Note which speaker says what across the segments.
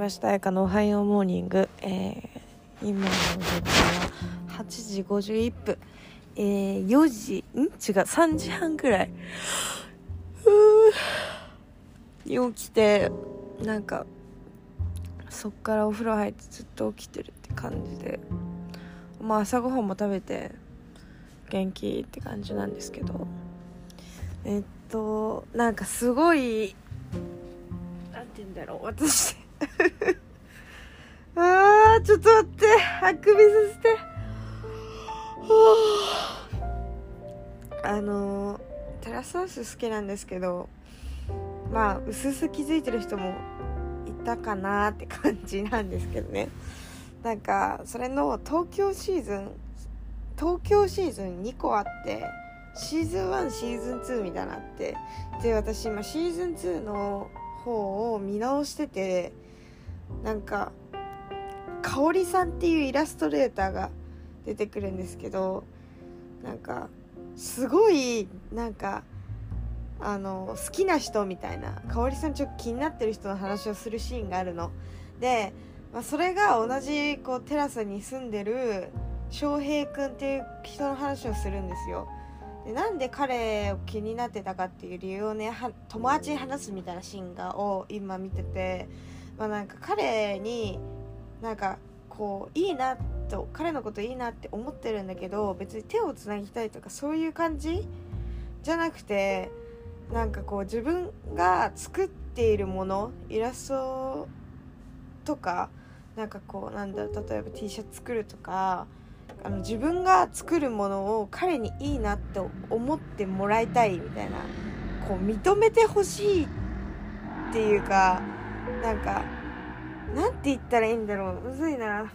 Speaker 1: ました。彩香のおはようモーニング、えー、今の時間は8時51分、えー、4時ん？違う3時半くらい。に起きてなんかそっからお風呂入ってずっと起きてるって感じで。まあ朝ごはんも食べて元気って感じなんですけど。えっとなんかすごいなんて言うんだろう。私 あーちょっと待って。あくびさせて。あのテラスハウス好きなんですけどまあ薄々気づいてる人もいたかなって感じなんですけどね。なんかそれの東京シーズン東京シーズン2個あってシーズン1シーズン2みたいなってで私今シーズン2の方を見直しててなんか香織さんっていうイラストレーターが出てくるんですけどなんかすごいなんかあの好きな人みたいな香織さんちょっと気になってる人の話をするシーンがあるの。で、まあ、それが同じこうテラスに住んでる翔平君っていう人の話をするんですよ。でなんで彼を気になってたかっていう理由をね友達に話すみたいなシーンがを今見てて、まあ、なんか彼になんかこういいなと彼のこといいなって思ってるんだけど別に手をつなぎたいとかそういう感じ？じゃなくてなんかこう自分が作っているものイラストとかなんかこうなんだ例えば T シャツ作るとかあの自分が作るものを彼にいいなって思ってもらいたいみたいなこう認めてほしいっていうかなんかなんて言ったらいいんだろう。むずいな。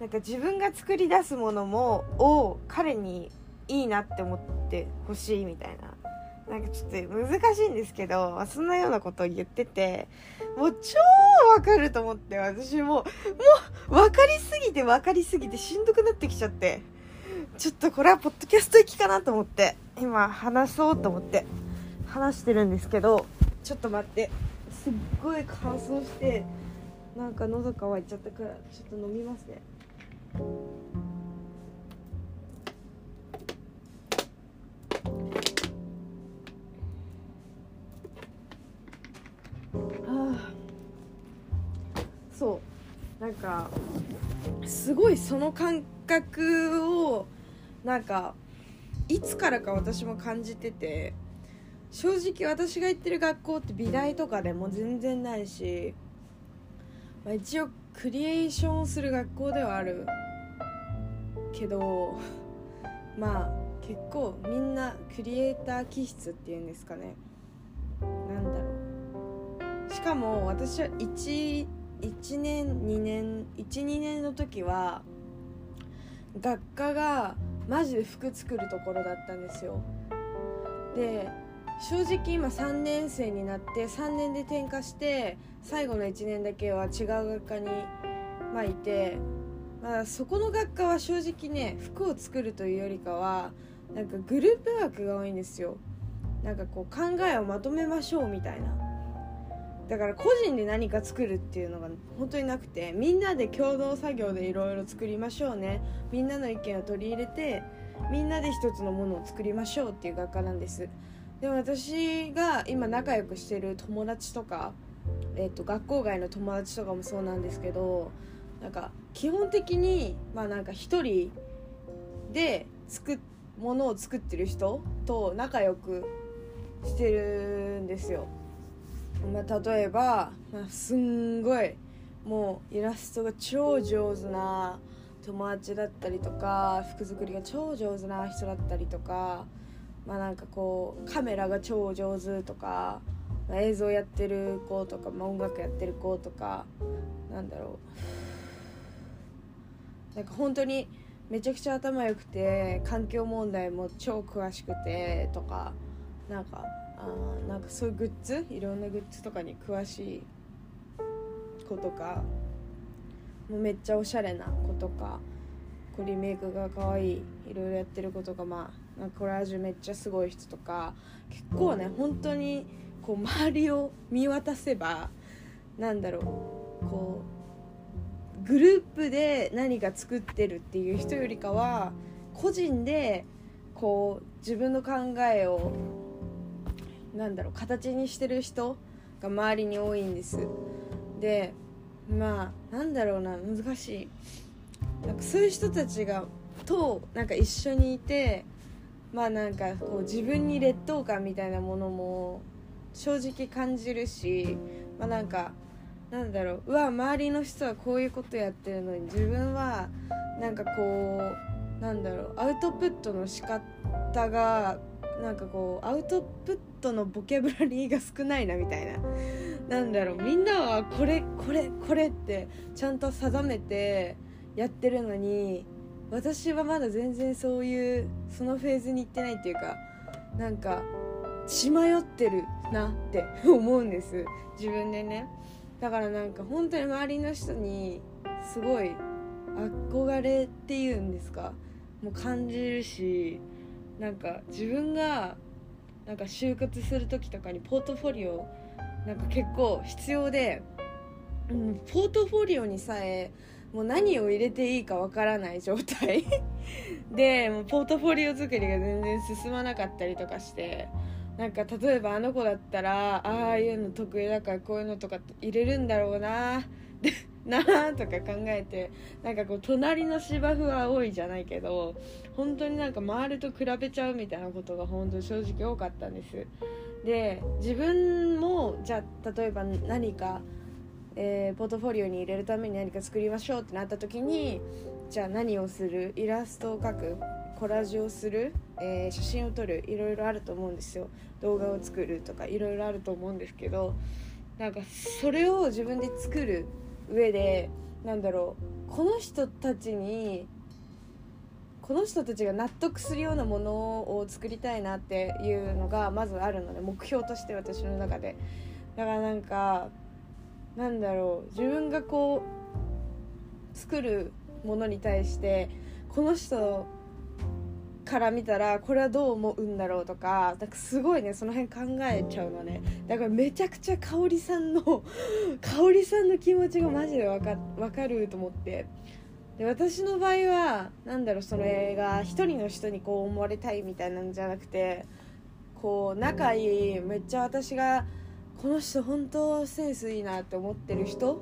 Speaker 1: なんか自分が作り出すものもを彼にいいなって思ってほしいみたいな。なんかちょっと難しいんですけど、そんなようなことを言っててもう超わかると思って私も。もう分かりすぎて分かりすぎてしんどくなってきちゃって。ちょっとこれはポッドキャスト行きかなと思って。今話そうと思って。話してるんですけどちょっと待って。すっごい乾燥してなんか喉乾いちゃったからちょっと飲みますね。あそう。なんかすごいその感覚をなんかいつからか私も感じてて。正直私が行ってる学校って美大とかでも全然ないし、まあ、一応クリエーションをする学校ではある。けどまあ結構みんなクリエイター気質っていうんですかね。なんだろう。しかも私は 1, 1年2年12年の時は学科がマジで服作るところだったんですよ。で正直今3年生になって3年で転科して最後の1年だけは違う学科にまあいて、まあ、そこの学科は正直ね服を作るというよりかはなんかグループワークが多いんですよ。なんかこう考えをまとめましょうみたいな。だから個人で何か作るっていうのが本当になくてみんなで共同作業でいろいろ作りましょうね。みんなの意見を取り入れてみんなで一つのものを作りましょうっていう学科なんです。でも私が今仲良くしてる友達とか、えー、と学校外の友達とかもそうなんですけどなんか基本的にまあなんか一人で作ものを作ってる人と仲良くしてるんですよ。まあ、例えば、まあ、すんごいもうイラストが超上手な友達だったりとか服作りが超上手な人だったりとかまあなんかこうカメラが超上手とか、映像やってる子とか、まあ、音楽やってる子とかなんだろう。なんか本当にめちゃくちゃ頭良くて環境問題も超詳しくてとかなんかあなんかそういうグッズいろんなグッズとかに詳しい子とかもうめっちゃおしゃれな子とかこリメイクが可愛いいろいろやってる子とかまあなんかコラージュめっちゃすごい人とか結構ね本当にこう周りを見渡せばなんだろうこうグループで何か作ってるっていう人よりかは個人でこう自分の考えをなんだろう形にしてる人が周りに多いんです。でまあなんだろうな難しい。なんかそういう人たちがとなんか一緒にいてまあなんかこう自分に劣等感みたいなものも正直感じるしまあなんかなんだろううわ周りの人はこういうことやってるのに自分はなんかこうなんだろうアウトプットの仕方がなんかこうアウトプットのボキャブラリーが少ないなみたいな。なんだろうみんなはこれこれこれってちゃんと定めてやってるのに私はまだ全然そういうそのフェーズに行ってないっていうかなんか血迷ってるなって 思うんです。自分でね。だからなんか本当に周りの人にすごい憧れっていうんですか。もう感じるしなんか自分がなんか就活する時とかにポートフォリオなんか結構必要で、うん、ポートフォリオにさえもう何を入れていいかわからない状態。でもうポートフォリオ作りが全然進まなかったりとかしてなんか例えばあの子だったらああいうの得意だからこういうのとか入れるんだろうな なあとか考えてなんかこう隣の芝生は多いじゃないけど本当になんか周りと比べちゃうみたいなことが本当正直多かったんです。で自分もじゃあ例えば何か、えー、ポートフォリオに入れるために何か作りましょうってなった時にじゃあ何をする？イラストを描く？コラージュをする、えー、写真を撮る？いろいろあると思うんですよ。動画を作るとかいろいろあると思うんですけどなんかそれを自分で作る上でなんだろうこの人たちにこの人たちが納得するようなものを作りたいなっていうのがまずあるので目標として私の中で。だからなんかなんだろう。自分がこう作るものに対してこの人から見たらこれはどう思うんだろうとかなんかすごいねその辺考えちゃうのね。だからめちゃくちゃ香織さんの 香織さんの気持ちがマジでわか分かると思って。で私の場合は何だろうそれが一人の人にこう思われたいみたいなんじゃなくてこう仲いいめっちゃ私がこの人本当センスいいなって思ってる人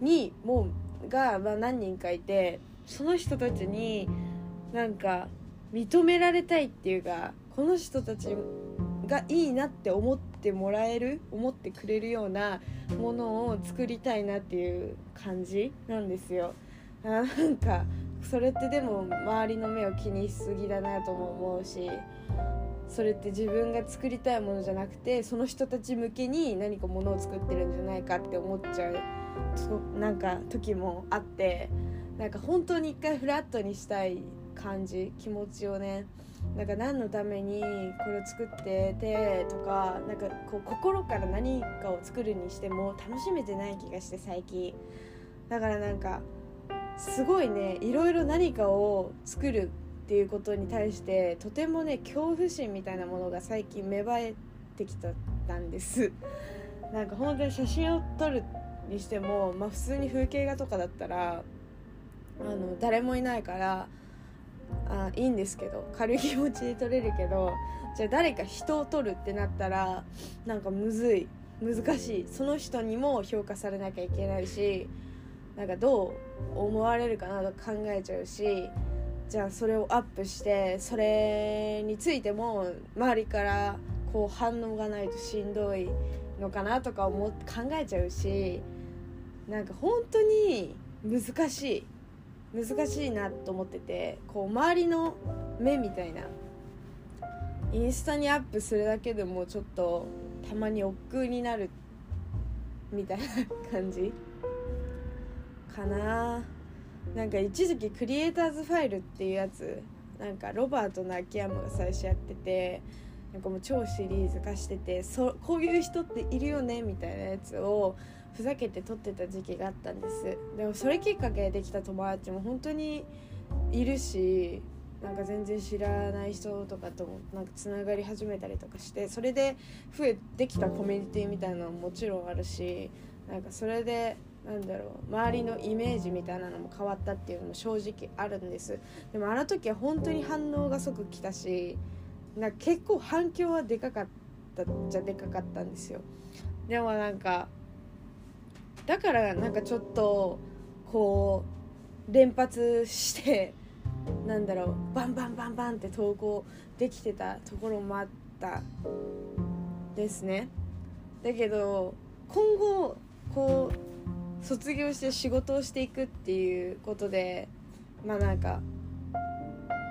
Speaker 1: にもうが、まあ、何人かいてその人たちになんか認められたいっていうかこの人たちがいいなって思ってもらえる思ってくれるようなものを作りたいなっていう感じなんですよ。なんかそれってでも周りの目を気にしすぎだなとも思うしそれって自分が作りたいものじゃなくてその人たち向けに何かものを作ってるんじゃないかって思っちゃうなんか時もあってなんか本当に一回フラットにしたい感じ気持ちをね。なんか何のためにこれを作っててとかなんかこう心から何かを作るにしても楽しめてない気がして最近。だからなんかすごいねいろいろ何かを作るっていうことに対してとてもね恐怖心みたいなものが最近芽生えてきたんです。なんか本当に写真を撮るにしても、まあ、普通に風景画とかだったらあの誰もいないからあいいんですけど軽い気持ちで撮れるけどじゃあ誰か人を撮るってなったらなんかむずい難しい。その人にも評価されなきゃいけないしなんかどう思われるかなと考えちゃうしじゃあそれをアップしてそれについても周りからこう反応がないとしんどいのかなとか思考えちゃうしなんか本当に難しい難しいなと思っててこう周りの目みたいなインスタにアップするだけでもちょっとたまに億劫になるみたいな感じかな。なんか一時期クリエイターズファイルっていうやつなんかロバートの秋山が最初やっててなんかもう超シリーズ化しててそこういう人っているよねみたいなやつをふざけて撮ってた時期があったんです。でもそれきっかけでできた友達も本当にいるしなんか全然知らない人とかともなんかつながり始めたりとかしてそれで増えてきたコミュニティみたいなのももちろんあるしなんかそれでなんだろう周りのイメージみたいなのも変わったっていうのも正直あるんです。でもあの時は本当に反応が即来たしな結構反響はでかかったじゃでかかったんですよ。でもなんかだからなんかちょっとこう連発してなんだろうバンバンバンバンって投稿できてたところもあったですね。だけど今後こう卒業して仕事をしていくっていうことでまあなんか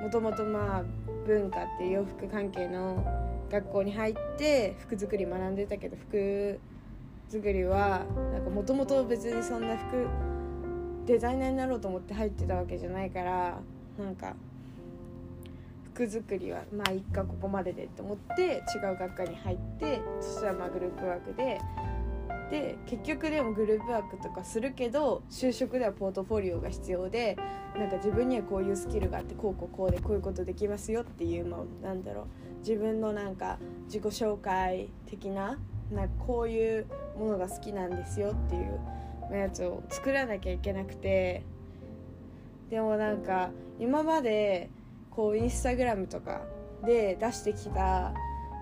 Speaker 1: もともとまあ文化っていう洋服関係の学校に入って服作り学んでたけど服作りはなんかもともと別にそんな服デザイナーになろうと思って入ってたわけじゃないからなんか服作りはまあ一回ここまででって思って違う学科に入ってそしたらまあグループワークでで結局でもグループワークとかするけど就職ではポートフォリオが必要でなんか自分にはこういうスキルがあってこうこうこうでこういうことできますよっていう、まあ、なんだろう。自分のなんか自己紹介的ななんかこういうものが好きなんですよっていうやつを作らなきゃいけなくて。でもなんか今までこうインスタグラムとかで出してきた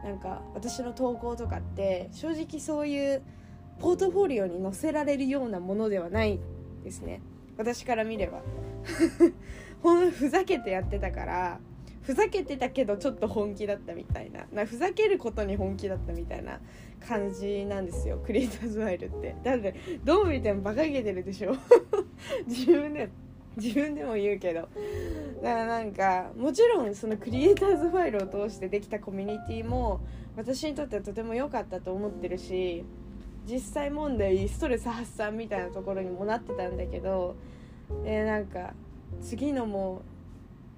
Speaker 1: なんか私の投稿とかって正直そういうポートフォリオに載せられるようなものではないですね。私から見れば。ほんふざけてやってたからふざけてたけどちょっと本気だったみたいな。なふざけることに本気だったみたいな感じなんですよ。クリエイターズファイルって。だってどう見てもバカげてるでしょ。自分で自分でも言うけど。だからなんかもちろんそのクリエイターズファイルを通してできたコミュニティも私にとってはとても良かったと思ってるし実際問題ストレス発散みたいなところにもなってたんだけど、えー、なんか次のも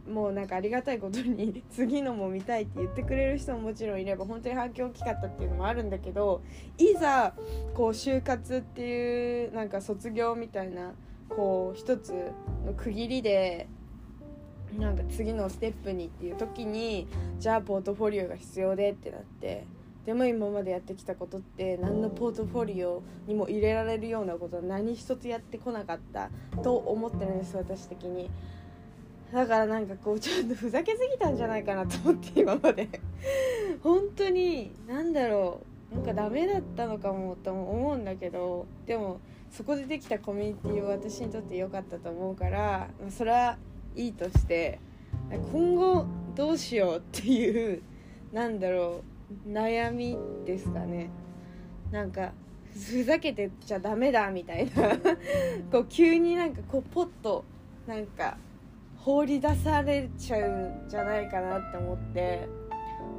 Speaker 1: もうなんかありがたいことに 次のも見たいって言ってくれる人ももちろんいれば本当に反響大きかったっていうのもあるんだけどいざこう就活っていうなんか卒業みたいなこう一つの区切りでなんか次のステップにっていう時にじゃあポートフォリオが必要でってなってでも今までやってきたことって何のポートフォリオにも入れられるようなことは何一つやってこなかったと思ってるんです私的に。だからなんかこうちょっとふざけすぎたんじゃないかなと思って今まで。本当に何だろうなんかダメだったのかもと思うんだけどでもそこでできたコミュニティは私にとって良かったと思うからそれはいいとして今後どうしようっていうなんだろう悩みですかね。なんかふざけてちゃダメだみたいな。こう急になんかこうポッとなんか放り出されちゃうんじゃないかなって思って。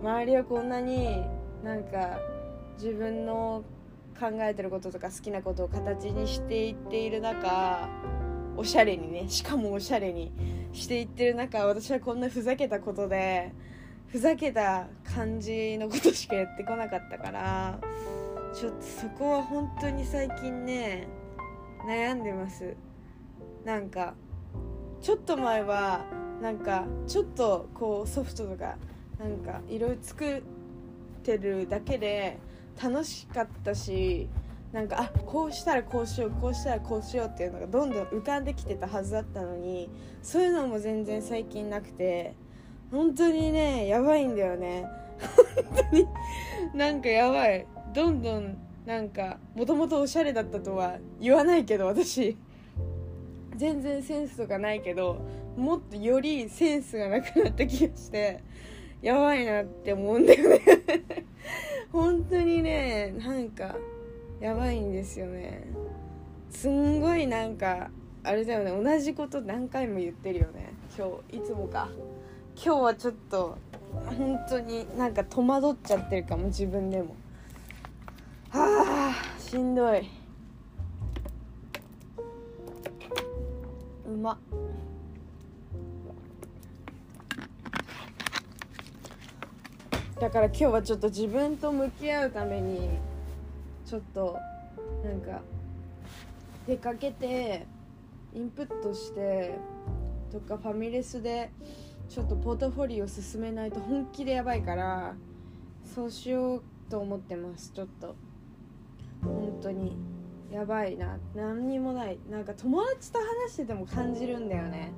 Speaker 1: 周りはこんなになんか自分の考えてることとか好きなことを形にしていっている中おしゃれにねしかもおしゃれにしていってる中私はこんなふざけたことでふざけた感じのことしかやってこなかったからちょっとそこは本当に最近ね悩んでます。なんかちょっと前はなんかちょっとこうソフトとかなんかいろいろ作ってるだけで楽しかったしなんかあこうしたらこうしようこうしたらこうしようっていうのがどんどん浮かんできてたはずだったのにそういうのも全然最近なくて本当にねやばいんだよね。本当になんかやばい。どんどんなんかもともとおしゃれだったとは言わないけど私。全然センスとかないけどもっとよりセンスがなくなった気がしてやばいなって思うんだよね。本当にねなんかやばいんですよね。すんごいなんかあれだよね。同じこと何回も言ってるよね。今日いつもか。今日はちょっと本当になんか戸惑っちゃってるかも自分でも。はあしんどい。うま。だから今日はちょっと自分と向き合うためにちょっとなんか出かけてインプットしてとかファミレスでちょっとポートフォリオ進めないと本気でやばいからそうしようと思ってます。ちょっと。本当に。やばいな。何にもない。なんか友達と話してても感じるんだよね。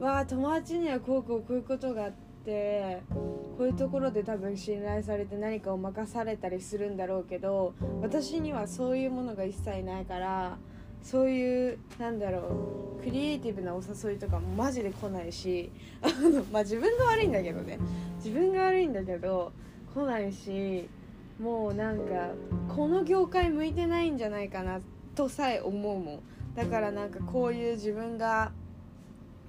Speaker 1: わあ友達にはこうこうこういうことがあってこういうところで多分信頼されて何かを任されたりするんだろうけど私にはそういうものが一切ないからそういうなんだろうクリエイティブなお誘いとかもマジで来ないしあの まあ自分が悪いんだけどね。自分が悪いんだけど来ないしもうなんかこの業界向いてないんじゃないかなとさえ思うもん。だからなんかこういう自分が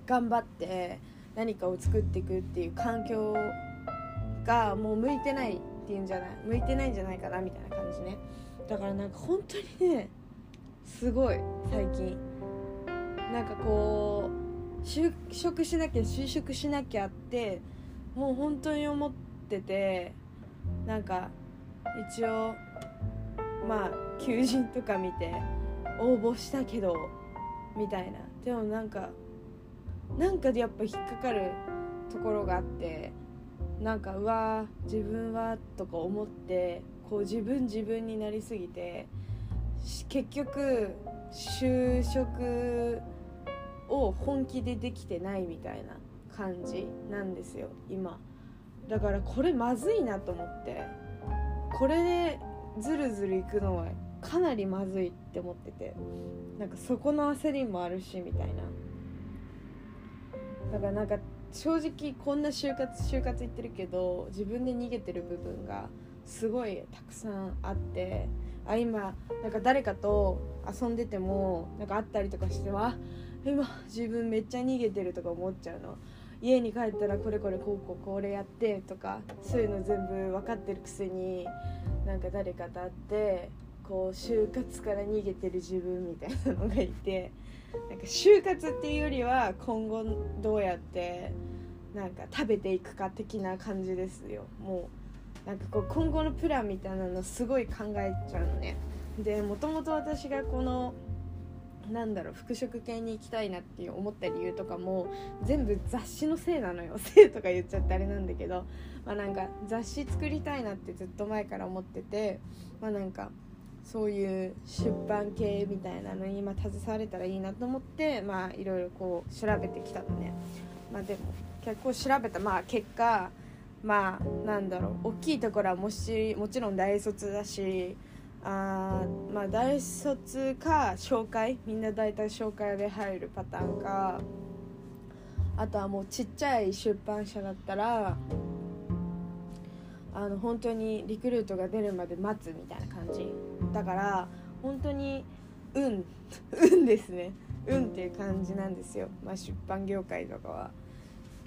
Speaker 1: 頑張って何かを作っていくっていう環境がもう向いてないっていうんじゃない向いてないんじゃないかなみたいな感じね。だからなんか本当にねすごい最近。なんかこう就職しなきゃ就職しなきゃってもう本当に思っててなんか一応まあ求人とか見て応募したけどみたいな。でもなんかなんかでやっぱ引っかかるところがあってなんかうわ自分はとか思ってこう自分自分になりすぎて結局就職を本気でできてないみたいな感じなんですよ今。だからこれまずいなと思って。これでずるずるいくのはかなりまずいって思ってて。なんかそこの焦りもあるしみたいな。だからなんか正直こんな就活就活言ってるけど自分で逃げてる部分がすごいたくさんあって。あ今なんか誰かと遊んでてもなんかあったりとかしては今自分めっちゃ逃げてるとか思っちゃうの。家に帰ったらこれこれこうこうこれやってとかそういうの全部分かってるくせになんか誰かと会ってこう就活から逃げてる自分みたいなのがいてなんか就活っていうよりは今後どうやってなんか食べていくか的な感じですよ。もうなんかこう今後のプランみたいなのすごい考えちゃうのね。でもともと私がこのなんだろう服飾系に行きたいなって思った理由とかも全部雑誌のせいなのよ。せいとか言っちゃってあれなんだけど。まあなんか雑誌作りたいなってずっと前から思ってて。まあなんかそういう出版系みたいなのに今携われたらいいなと思ってまあいろいろこう調べてきたのね。まあでも結構調べた。まあ結果まあなんだろう。大きいところはもしもちろん大卒だしあまあ大卒か紹介みんな大体紹介で入るパターンかあとはもうちっちゃい出版社だったらあの本当にリクルートが出るまで待つみたいな感じ。だから本当に運 運ですね。運っていう感じなんですよ、まあ、出版業界とかは。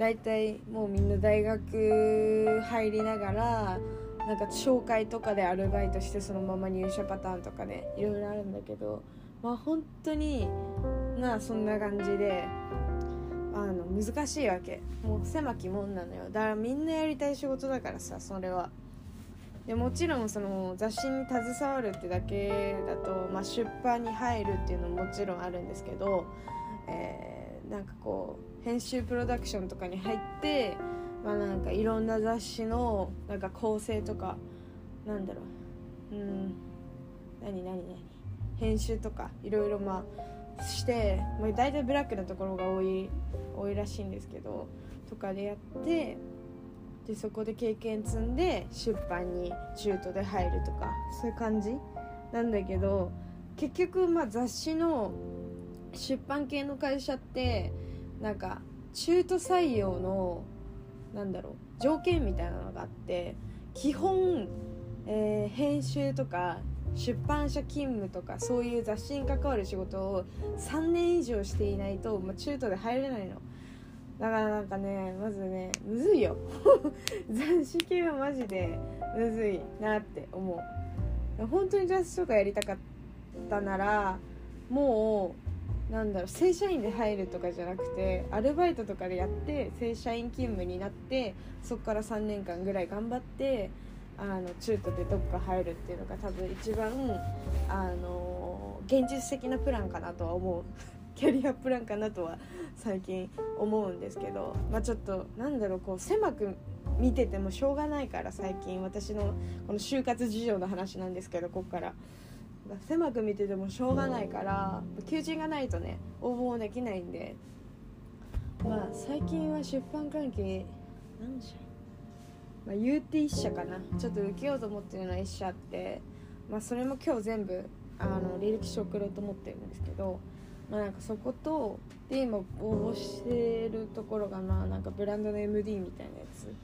Speaker 1: 大体もうみんな大学入りながらなんか紹介とかでアルバイトしてそのまま入社パターンとかねいろいろあるんだけどまあ本当になあそんな感じであの難しいわけ。もう狭きもんなのよ。だからみんなやりたい仕事だからさそれは。でもちろんその雑誌に携わるってだけだと、まあ、出版に入るっていうのももちろんあるんですけど、えー、なんかこう編集プロダクションとかに入ってまあなんかいろんな雑誌のなんか構成とかなんだろう。うん。何何何。編集とかいろいろまあしてまあ、大体ブラックなところが多い多いらしいんですけどとかでやってでそこで経験積んで出版に中途で入るとかそういう感じなんだけど結局まあ雑誌の出版系の会社ってなんか中途採用のなんだろう条件みたいなのがあって基本、えー、編集とか出版社勤務とかそういう雑誌に関わる仕事を3年以上していないと、まあ、中途で入れないの。だからなんかねまずねむずいよ。雑誌系はマジでむずいなって思う。本当に雑誌とかやりたかったならもうなんだろう正社員で入るとかじゃなくてアルバイトとかでやって正社員勤務になってそこから3年間ぐらい頑張ってあの中途でどっか入るっていうのが多分一番あの現実的なプランかなとは思う。キャリアプランかなとは最近思うんですけどまあちょっとなんだろうこう狭く見ててもしょうがないから最近私のこの就活事情の話なんですけどこっから。狭く見ててもしょうがないから求人がないとね応募もできないんで。まあ最近は出版関係何社まあ、言うて1社かな。ちょっと受けようと思ってるのは1社あって、まあ、それも今日全部あの履歴書送ろうと思ってるんですけど、まあ、なんかそことで今応募してるところがまあなんかブランドの MD みたいなやつ。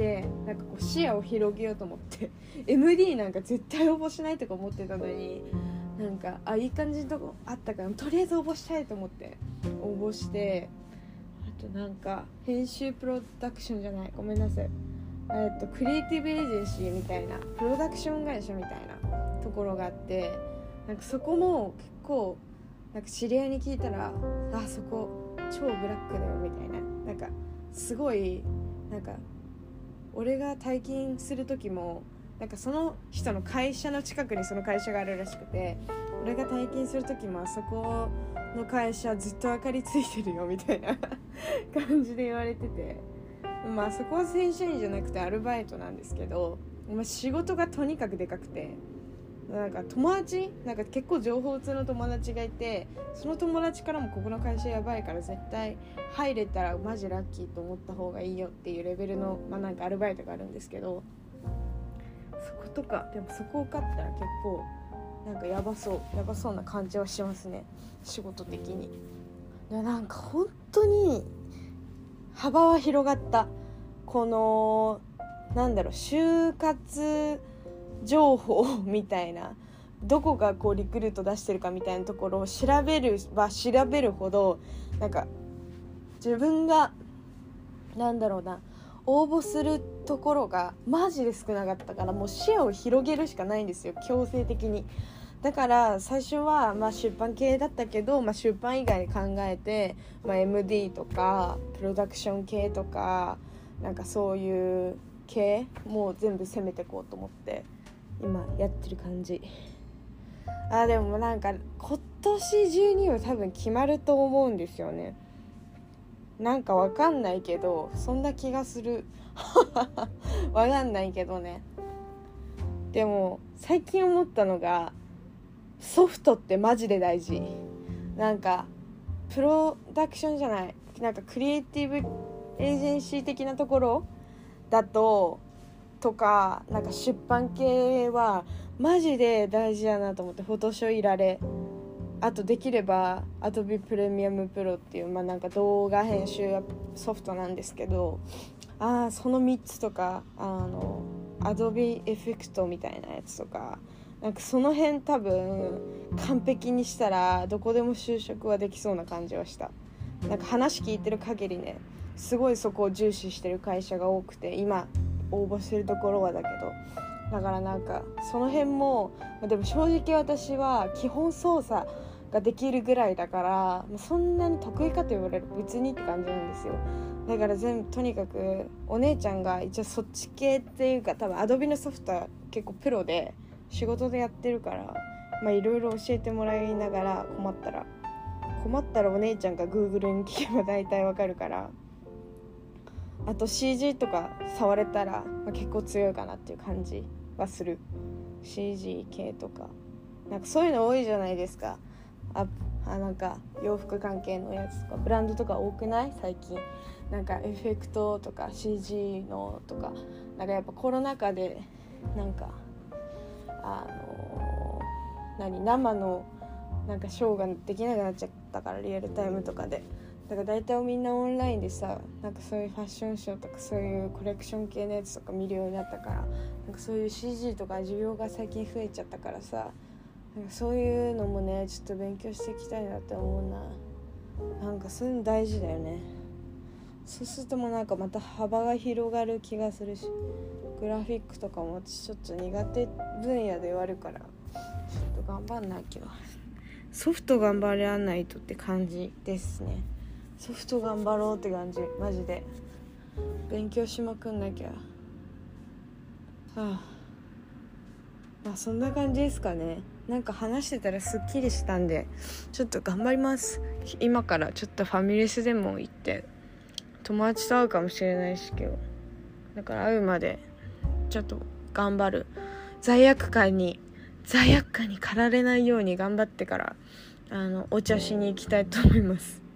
Speaker 1: でなんかこう視野を広げようと思って MD なんか絶対応募しないとか思ってたのになんかあいい感じのとこあったからとりあえず応募したいと思って応募してあとなんか編集プロダクションじゃないごめんなさい。えっとクリエイティブエージェンシーみたいなプロダクション会社みたいなところがあってなんかそこも結構なんか知り合いに聞いたらあそこ超ブラックだよみたいな。なんかすごいなんか俺が退勤する時もなんかその人の会社の近くにその会社があるらしくて俺が退勤する時もあそこの会社ずっと明かりついてるよみたいな 感じで言われててまあそこは正社員じゃなくてアルバイトなんですけど、まあ、仕事がとにかくでかくてなんか友達なんか結構情報通の友達がいてその友達からもここの会社やばいから絶対入れたらマジラッキーと思った方がいいよっていうレベルの、まあ、なんかアルバイトがあるんですけどそことかでもそこ受かったら結構なんかやばそうやばそうな感じはしますね。仕事的に。なんか本当に幅は広がった。このなんだろう就活情報みたいなどこがこうリクルート出してるかみたいなところを調べるは調べるほどなんか自分がなんだろうな応募するところがマジで少なかったからもう視野を広げるしかないんですよ強制的に。だから最初はまあ出版系だったけど、まあ、出版以外考えて、まあ、MD とかプロダクション系とかなんかそういう系もう全部攻めていこうと思って。今やってる感じ。あでもなんか今年中には多分決まると思うんですよね。なんかわかんないけどそんな気がする。わかんないけどね。でも最近思ったのがソフトってマジで大事。なんかプロダクションじゃない。なんかクリエイティブエージェンシー的なところだととかなんか出版系はマジで大事だなと思ってフォトショーいられあとできれば Adobe プレミアムプロっていう、まあ、なんか動画編集ソフトなんですけどああその3つとかあの Adobe エフェクトみたいなやつとかなんかその辺多分完璧にしたらどこでも就職はできそうな感じはした。なんか話聞いてる限りねすごいそこを重視してる会社が多くて今応募してるところはだけどだからなんかその辺もでも正直私は基本操作ができるぐらいだからそんなに得意かと言われる別にって感じなんですよ。だから全部とにかくお姉ちゃんが一応そっち系っていうか多分アドビのソフトは結構プロで仕事でやってるからまあいろいろ教えてもらいながら困ったら困ったらお姉ちゃんが Google に聞けば大体わかるからあと CG とか触れたら、まあ、結構強いかなっていう感じはする。CG 系とか。なんかそういうの多いじゃないですか。ああなんか洋服関係のやつとか。ブランドとか多くない？最近。なんかエフェクトとか CG のとか。なんかやっぱコロナ禍でなんかあのー、何？生のなんかショーができなくなっちゃったからリアルタイムとかで。だから大体みんなオンラインでさなんかそういうファッションショーとかそういうコレクション系のやつとか見るようになったからなんかそういう CG とか需要が最近増えちゃったからさなんかそういうのもねちょっと勉強していきたいなって思うな。なんかそういうの大事だよね。そうするともうなんかまた幅が広がる気がするしグラフィックとかも私ちょっと苦手分野ではあるからちょっと頑張んなきゃ。ソフト頑張らないとって感じですね。ソフト頑張ろうって感じ。マジで。勉強しまくんなきゃ。はあ。まあそんな感じですかね。なんか話してたらすっきりしたんでちょっと頑張ります。今からちょっとファミレスでも行って友達と会うかもしれないし今日だから会うまでちょっと頑張る。罪悪感に罪悪感に駆られないように頑張ってからあのお茶しに行きたいと思います。